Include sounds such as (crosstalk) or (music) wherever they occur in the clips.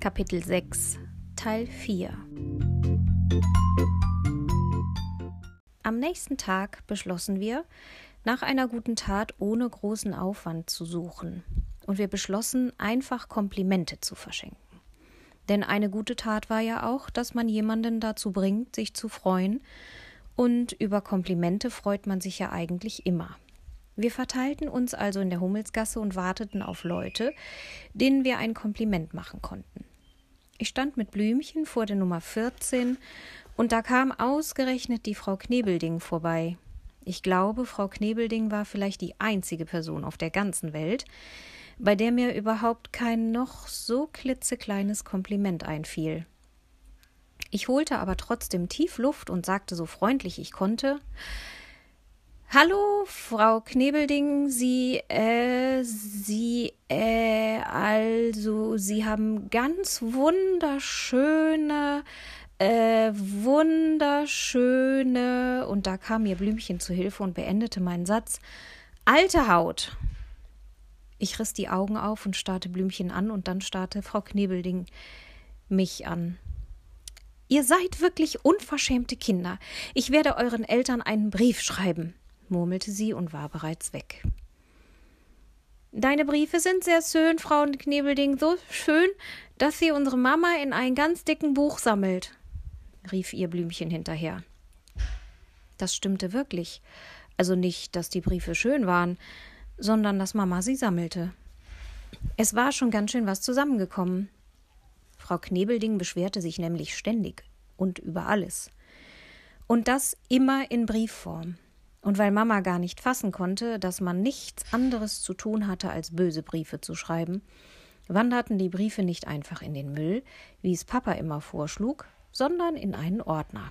Kapitel 6 Teil 4 Am nächsten Tag beschlossen wir, nach einer guten Tat ohne großen Aufwand zu suchen, und wir beschlossen, einfach Komplimente zu verschenken. Denn eine gute Tat war ja auch, dass man jemanden dazu bringt, sich zu freuen, und über Komplimente freut man sich ja eigentlich immer. Wir verteilten uns also in der Hummelsgasse und warteten auf Leute, denen wir ein Kompliment machen konnten. Ich stand mit Blümchen vor der Nummer 14 und da kam ausgerechnet die Frau Knebelding vorbei. Ich glaube, Frau Knebelding war vielleicht die einzige Person auf der ganzen Welt, bei der mir überhaupt kein noch so klitzekleines Kompliment einfiel. Ich holte aber trotzdem tief Luft und sagte so freundlich ich konnte Hallo, Frau Knebelding, Sie, äh, Sie, äh, also, Sie haben ganz wunderschöne, äh, wunderschöne, und da kam mir Blümchen zu Hilfe und beendete meinen Satz, alte Haut. Ich riss die Augen auf und starrte Blümchen an, und dann starrte Frau Knebelding mich an. Ihr seid wirklich unverschämte Kinder. Ich werde euren Eltern einen Brief schreiben murmelte sie und war bereits weg. Deine Briefe sind sehr schön, Frau Knebelding, so schön, dass sie unsere Mama in ein ganz dicken Buch sammelt, rief ihr Blümchen hinterher. Das stimmte wirklich. Also nicht, dass die Briefe schön waren, sondern dass Mama sie sammelte. Es war schon ganz schön was zusammengekommen. Frau Knebelding beschwerte sich nämlich ständig und über alles. Und das immer in Briefform. Und weil Mama gar nicht fassen konnte, dass man nichts anderes zu tun hatte, als böse Briefe zu schreiben, wanderten die Briefe nicht einfach in den Müll, wie es Papa immer vorschlug, sondern in einen Ordner.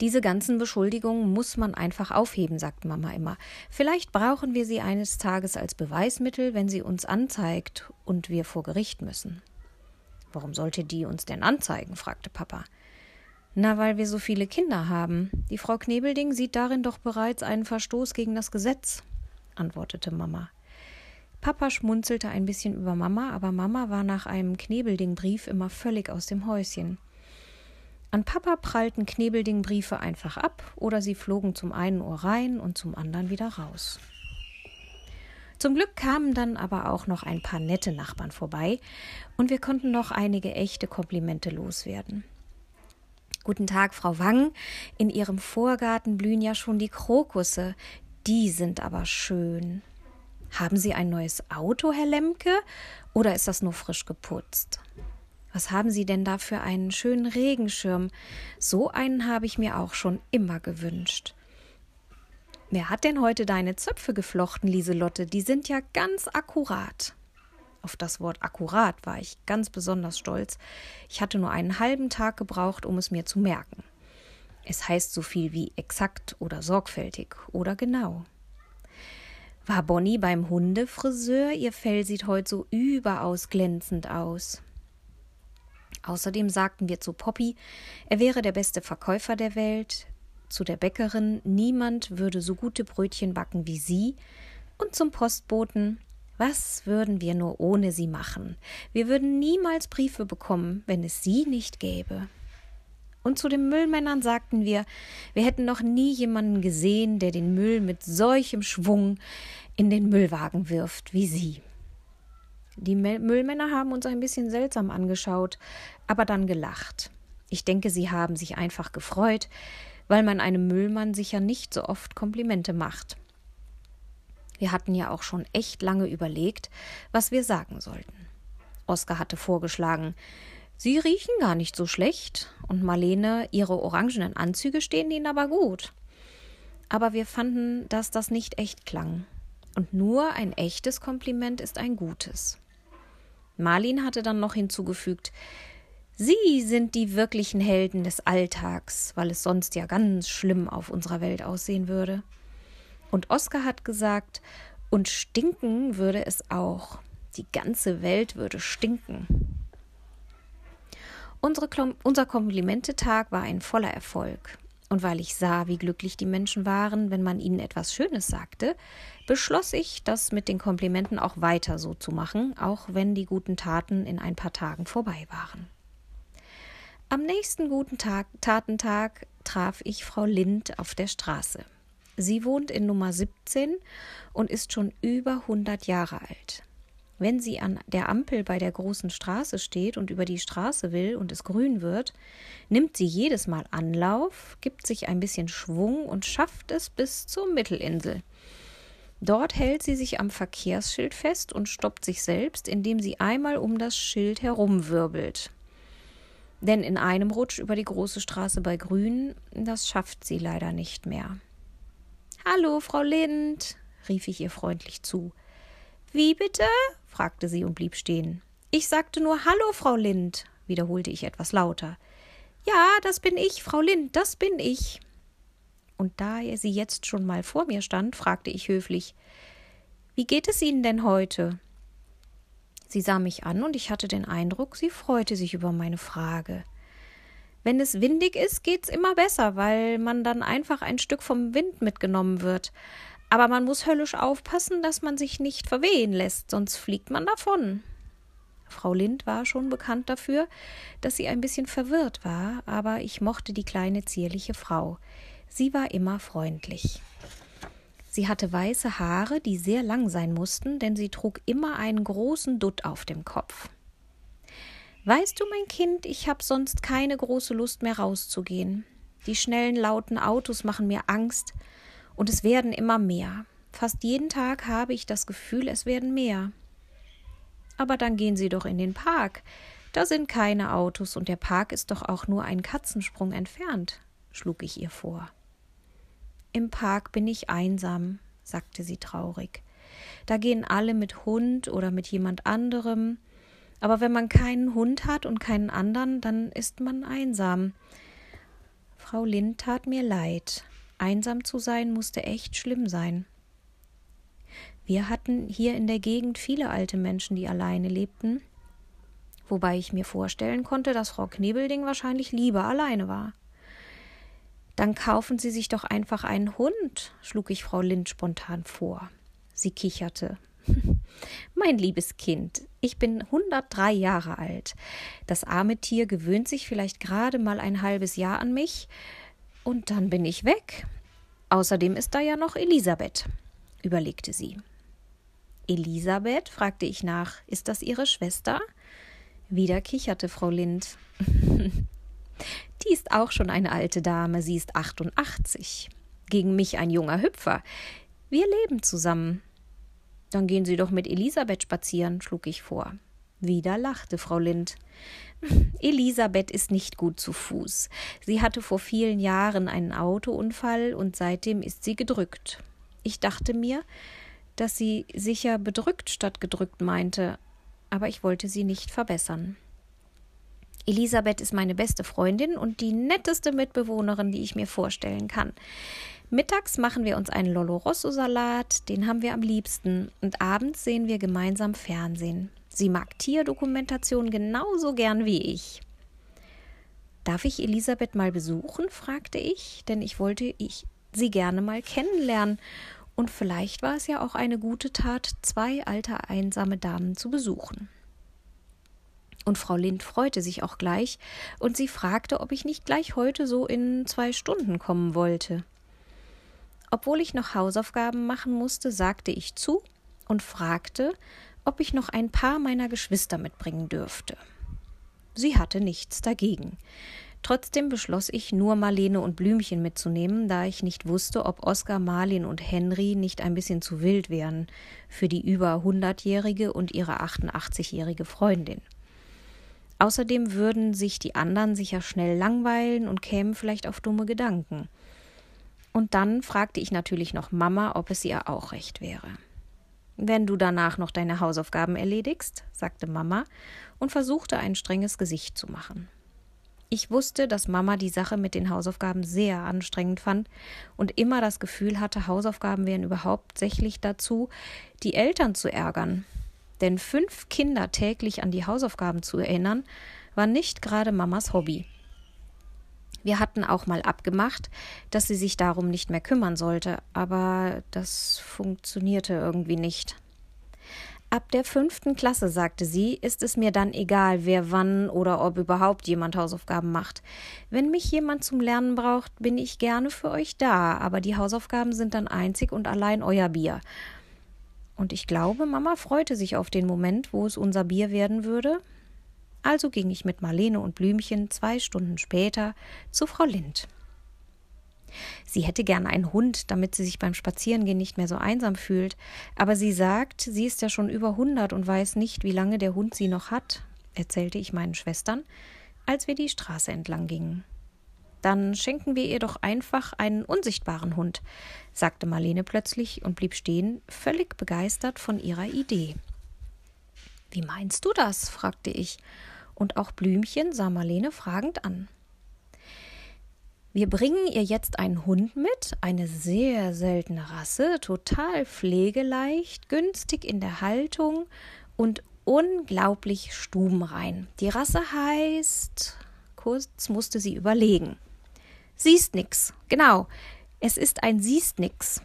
Diese ganzen Beschuldigungen muss man einfach aufheben, sagt Mama immer. Vielleicht brauchen wir sie eines Tages als Beweismittel, wenn sie uns anzeigt und wir vor Gericht müssen. Warum sollte die uns denn anzeigen? fragte Papa. Na, weil wir so viele Kinder haben. Die Frau Knebelding sieht darin doch bereits einen Verstoß gegen das Gesetz, antwortete Mama. Papa schmunzelte ein bisschen über Mama, aber Mama war nach einem Knebelding-Brief immer völlig aus dem Häuschen. An Papa prallten Knebelding-Briefe einfach ab oder sie flogen zum einen Ohr rein und zum anderen wieder raus. Zum Glück kamen dann aber auch noch ein paar nette Nachbarn vorbei und wir konnten noch einige echte Komplimente loswerden. Guten Tag, Frau Wang. In Ihrem Vorgarten blühen ja schon die Krokusse. Die sind aber schön. Haben Sie ein neues Auto, Herr Lemke? Oder ist das nur frisch geputzt? Was haben Sie denn da für einen schönen Regenschirm? So einen habe ich mir auch schon immer gewünscht. Wer hat denn heute deine Zöpfe geflochten, Lieselotte? Die sind ja ganz akkurat. Auf das Wort akkurat war ich ganz besonders stolz. Ich hatte nur einen halben Tag gebraucht, um es mir zu merken. Es heißt so viel wie exakt oder sorgfältig oder genau. War Bonnie beim Hundefriseur? Ihr Fell sieht heute so überaus glänzend aus. Außerdem sagten wir zu Poppy, er wäre der beste Verkäufer der Welt, zu der Bäckerin, niemand würde so gute Brötchen backen wie sie, und zum Postboten, was würden wir nur ohne sie machen? Wir würden niemals Briefe bekommen, wenn es sie nicht gäbe. Und zu den Müllmännern sagten wir, wir hätten noch nie jemanden gesehen, der den Müll mit solchem Schwung in den Müllwagen wirft wie sie. Die Müllmänner haben uns ein bisschen seltsam angeschaut, aber dann gelacht. Ich denke, sie haben sich einfach gefreut, weil man einem Müllmann sicher nicht so oft Komplimente macht. Wir hatten ja auch schon echt lange überlegt, was wir sagen sollten. Oskar hatte vorgeschlagen, Sie riechen gar nicht so schlecht, und Marlene, Ihre orangenen Anzüge stehen Ihnen aber gut. Aber wir fanden, dass das nicht echt klang. Und nur ein echtes Kompliment ist ein gutes. Marlin hatte dann noch hinzugefügt, Sie sind die wirklichen Helden des Alltags, weil es sonst ja ganz schlimm auf unserer Welt aussehen würde. Und Oskar hat gesagt, und stinken würde es auch. Die ganze Welt würde stinken. Unsere, unser Komplimentetag war ein voller Erfolg. Und weil ich sah, wie glücklich die Menschen waren, wenn man ihnen etwas Schönes sagte, beschloss ich, das mit den Komplimenten auch weiter so zu machen, auch wenn die guten Taten in ein paar Tagen vorbei waren. Am nächsten guten Tag, Tatentag traf ich Frau Lind auf der Straße. Sie wohnt in Nummer 17 und ist schon über 100 Jahre alt. Wenn sie an der Ampel bei der großen Straße steht und über die Straße will und es grün wird, nimmt sie jedes Mal Anlauf, gibt sich ein bisschen Schwung und schafft es bis zur Mittelinsel. Dort hält sie sich am Verkehrsschild fest und stoppt sich selbst, indem sie einmal um das Schild herumwirbelt. Denn in einem Rutsch über die große Straße bei Grün, das schafft sie leider nicht mehr. Hallo, Frau Lind, rief ich ihr freundlich zu. Wie bitte? fragte sie und blieb stehen. Ich sagte nur Hallo, Frau Lind, wiederholte ich etwas lauter. Ja, das bin ich, Frau Lind, das bin ich. Und da sie jetzt schon mal vor mir stand, fragte ich höflich Wie geht es Ihnen denn heute? Sie sah mich an und ich hatte den Eindruck, sie freute sich über meine Frage. Wenn es windig ist, geht's immer besser, weil man dann einfach ein Stück vom Wind mitgenommen wird. Aber man muss höllisch aufpassen, dass man sich nicht verwehen lässt, sonst fliegt man davon. Frau Lind war schon bekannt dafür, dass sie ein bisschen verwirrt war, aber ich mochte die kleine zierliche Frau. Sie war immer freundlich. Sie hatte weiße Haare, die sehr lang sein mussten, denn sie trug immer einen großen Dutt auf dem Kopf. Weißt du, mein Kind, ich habe sonst keine große Lust mehr rauszugehen. Die schnellen, lauten Autos machen mir Angst, und es werden immer mehr. Fast jeden Tag habe ich das Gefühl, es werden mehr. Aber dann gehen Sie doch in den Park. Da sind keine Autos und der Park ist doch auch nur ein Katzensprung entfernt, schlug ich ihr vor. Im Park bin ich einsam, sagte sie traurig. Da gehen alle mit Hund oder mit jemand anderem. Aber wenn man keinen Hund hat und keinen anderen, dann ist man einsam. Frau Lind tat mir leid. Einsam zu sein musste echt schlimm sein. Wir hatten hier in der Gegend viele alte Menschen, die alleine lebten, wobei ich mir vorstellen konnte, dass Frau Knebelding wahrscheinlich lieber alleine war. Dann kaufen Sie sich doch einfach einen Hund, schlug ich Frau Lind spontan vor. Sie kicherte. (laughs) Mein liebes Kind, ich bin 103 Jahre alt. Das arme Tier gewöhnt sich vielleicht gerade mal ein halbes Jahr an mich, und dann bin ich weg. Außerdem ist da ja noch Elisabeth, überlegte sie. Elisabeth? fragte ich nach. Ist das Ihre Schwester? Wieder kicherte Frau Lind. (laughs) Die ist auch schon eine alte Dame, sie ist 88. Gegen mich ein junger Hüpfer. Wir leben zusammen. Dann gehen Sie doch mit Elisabeth spazieren, schlug ich vor. Wieder lachte Frau Lind. Elisabeth ist nicht gut zu Fuß. Sie hatte vor vielen Jahren einen Autounfall und seitdem ist sie gedrückt. Ich dachte mir, dass sie sicher bedrückt statt gedrückt meinte, aber ich wollte sie nicht verbessern. Elisabeth ist meine beste Freundin und die netteste Mitbewohnerin, die ich mir vorstellen kann. Mittags machen wir uns einen Lollo Rosso Salat, den haben wir am liebsten, und abends sehen wir gemeinsam Fernsehen. Sie mag Tierdokumentation genauso gern wie ich. Darf ich Elisabeth mal besuchen? fragte ich, denn ich wollte ich sie gerne mal kennenlernen. Und vielleicht war es ja auch eine gute Tat, zwei alte einsame Damen zu besuchen. Und Frau Lind freute sich auch gleich, und sie fragte, ob ich nicht gleich heute so in zwei Stunden kommen wollte. Obwohl ich noch Hausaufgaben machen musste, sagte ich zu und fragte, ob ich noch ein paar meiner Geschwister mitbringen dürfte. Sie hatte nichts dagegen. Trotzdem beschloss ich, nur Marlene und Blümchen mitzunehmen, da ich nicht wusste, ob Oskar, Marlin und Henry nicht ein bisschen zu wild wären für die über hundertjährige und ihre 88-jährige Freundin. Außerdem würden sich die anderen sicher schnell langweilen und kämen vielleicht auf dumme Gedanken. Und dann fragte ich natürlich noch Mama, ob es ihr auch recht wäre. Wenn du danach noch deine Hausaufgaben erledigst, sagte Mama und versuchte ein strenges Gesicht zu machen. Ich wusste, dass Mama die Sache mit den Hausaufgaben sehr anstrengend fand und immer das Gefühl hatte, Hausaufgaben wären überhaupt sächlich dazu, die Eltern zu ärgern. Denn fünf Kinder täglich an die Hausaufgaben zu erinnern, war nicht gerade Mamas Hobby. Wir hatten auch mal abgemacht, dass sie sich darum nicht mehr kümmern sollte, aber das funktionierte irgendwie nicht. Ab der fünften Klasse, sagte sie, ist es mir dann egal, wer wann oder ob überhaupt jemand Hausaufgaben macht. Wenn mich jemand zum Lernen braucht, bin ich gerne für euch da, aber die Hausaufgaben sind dann einzig und allein euer Bier. Und ich glaube, Mama freute sich auf den Moment, wo es unser Bier werden würde. Also ging ich mit Marlene und Blümchen zwei Stunden später zu Frau Lind. Sie hätte gern einen Hund, damit sie sich beim Spazierengehen nicht mehr so einsam fühlt, aber sie sagt, sie ist ja schon über hundert und weiß nicht, wie lange der Hund sie noch hat, erzählte ich meinen Schwestern, als wir die Straße entlang gingen. Dann schenken wir ihr doch einfach einen unsichtbaren Hund, sagte Marlene plötzlich und blieb stehen, völlig begeistert von ihrer Idee. Wie meinst du das? fragte ich, und auch Blümchen sah Marlene fragend an. Wir bringen ihr jetzt einen Hund mit, eine sehr seltene Rasse, total pflegeleicht, günstig in der Haltung und unglaublich stubenrein. Die Rasse heißt. Kurz musste sie überlegen. Siehst nix, genau. Es ist ein Siehst nix.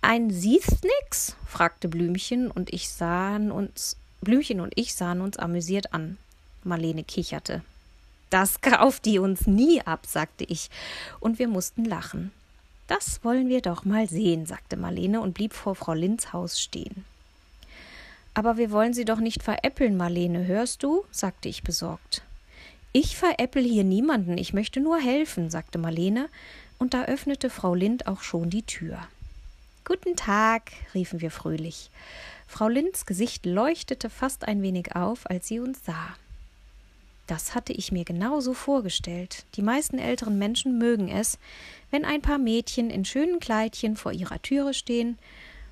Ein Siehst nix? fragte Blümchen und ich sahen uns. Blümchen und ich sahen uns amüsiert an. Marlene kicherte. Das kauft die uns nie ab, sagte ich, und wir mussten lachen. Das wollen wir doch mal sehen, sagte Marlene und blieb vor Frau Linds Haus stehen. Aber wir wollen sie doch nicht veräppeln, Marlene, hörst du? sagte ich besorgt. Ich veräppel hier niemanden, ich möchte nur helfen, sagte Marlene, und da öffnete Frau Lind auch schon die Tür. Guten Tag, riefen wir fröhlich. Frau Linds Gesicht leuchtete fast ein wenig auf, als sie uns sah. Das hatte ich mir genauso vorgestellt. Die meisten älteren Menschen mögen es, wenn ein paar Mädchen in schönen Kleidchen vor ihrer Türe stehen,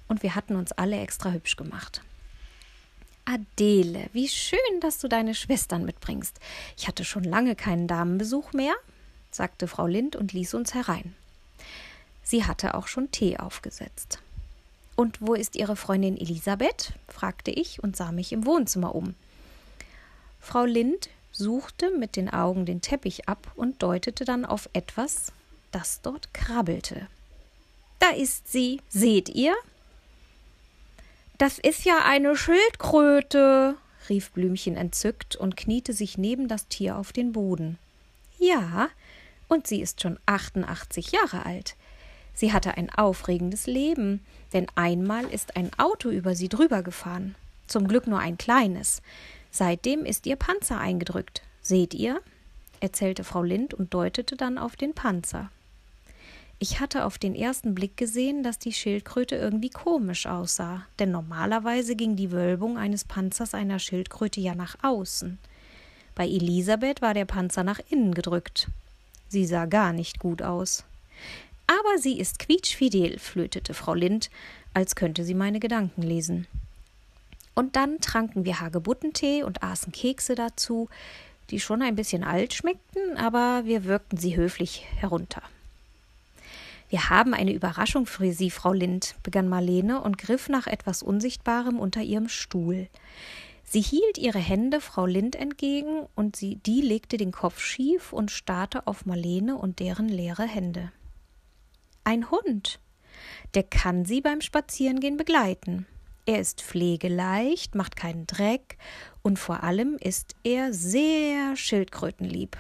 und wir hatten uns alle extra hübsch gemacht. Adele, wie schön, dass du deine Schwestern mitbringst. Ich hatte schon lange keinen Damenbesuch mehr, sagte Frau Lind und ließ uns herein. Sie hatte auch schon Tee aufgesetzt. Und wo ist Ihre Freundin Elisabeth? fragte ich und sah mich im Wohnzimmer um. Frau Lind suchte mit den Augen den Teppich ab und deutete dann auf etwas, das dort krabbelte. Da ist sie, seht ihr? Das ist ja eine Schildkröte, rief Blümchen entzückt und kniete sich neben das Tier auf den Boden. Ja, und sie ist schon 88 Jahre alt. Sie hatte ein aufregendes Leben, denn einmal ist ein Auto über sie drüber gefahren. Zum Glück nur ein kleines. Seitdem ist ihr Panzer eingedrückt. Seht ihr? erzählte Frau Lind und deutete dann auf den Panzer. Ich hatte auf den ersten Blick gesehen, dass die Schildkröte irgendwie komisch aussah, denn normalerweise ging die Wölbung eines Panzers einer Schildkröte ja nach außen. Bei Elisabeth war der Panzer nach innen gedrückt. Sie sah gar nicht gut aus. Aber sie ist quietschfidel, flötete Frau Lind, als könnte sie meine Gedanken lesen. Und dann tranken wir Hagebuttentee und aßen Kekse dazu, die schon ein bisschen alt schmeckten, aber wir wirkten sie höflich herunter. Wir haben eine Überraschung für Sie, Frau Lind, begann Marlene und griff nach etwas Unsichtbarem unter ihrem Stuhl. Sie hielt ihre Hände Frau Lind entgegen und sie, die legte den Kopf schief und starrte auf Marlene und deren leere Hände. Ein Hund. Der kann sie beim Spazierengehen begleiten. Er ist pflegeleicht, macht keinen Dreck und vor allem ist er sehr schildkrötenlieb.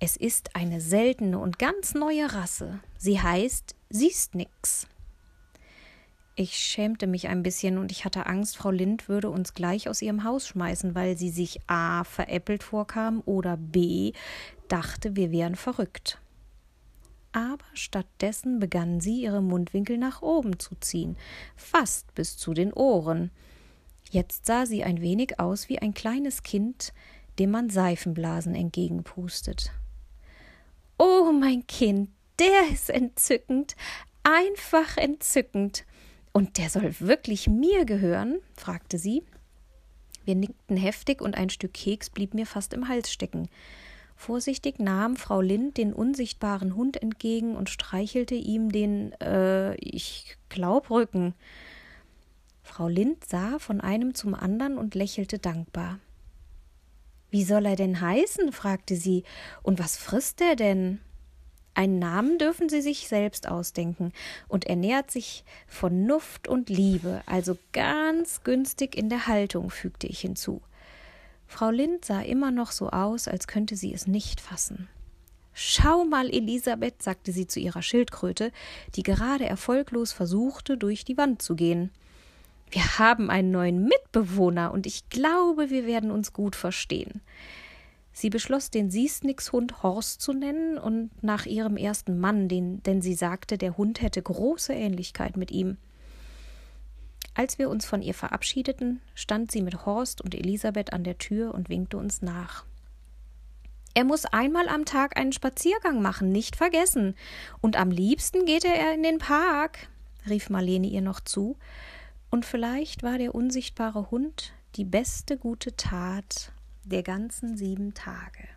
Es ist eine seltene und ganz neue Rasse. Sie heißt Siestnix. Ich schämte mich ein bisschen und ich hatte Angst, Frau Lind würde uns gleich aus ihrem Haus schmeißen, weil sie sich a. veräppelt vorkam oder b. dachte, wir wären verrückt aber stattdessen begann sie ihre Mundwinkel nach oben zu ziehen, fast bis zu den Ohren. Jetzt sah sie ein wenig aus wie ein kleines Kind, dem man Seifenblasen entgegenpustet. Oh, mein Kind, der ist entzückend, einfach entzückend. Und der soll wirklich mir gehören? fragte sie. Wir nickten heftig und ein Stück Keks blieb mir fast im Hals stecken. Vorsichtig nahm Frau Lind den unsichtbaren Hund entgegen und streichelte ihm den, äh, ich glaub, Rücken. Frau Lind sah von einem zum anderen und lächelte dankbar. Wie soll er denn heißen? fragte sie. Und was frisst er denn? Einen Namen dürfen Sie sich selbst ausdenken, und er nähert sich Vernunft und Liebe, also ganz günstig in der Haltung, fügte ich hinzu. Frau Lind sah immer noch so aus, als könnte sie es nicht fassen. Schau mal, Elisabeth, sagte sie zu ihrer Schildkröte, die gerade erfolglos versuchte, durch die Wand zu gehen. Wir haben einen neuen Mitbewohner, und ich glaube, wir werden uns gut verstehen. Sie beschloss, den Siesnix-Hund Horst zu nennen und nach ihrem ersten Mann, den, denn sie sagte, der Hund hätte große Ähnlichkeit mit ihm. Als wir uns von ihr verabschiedeten, stand sie mit Horst und Elisabeth an der Tür und winkte uns nach. Er muss einmal am Tag einen Spaziergang machen, nicht vergessen. Und am liebsten geht er in den Park, rief Marlene ihr noch zu. Und vielleicht war der unsichtbare Hund die beste gute Tat der ganzen sieben Tage.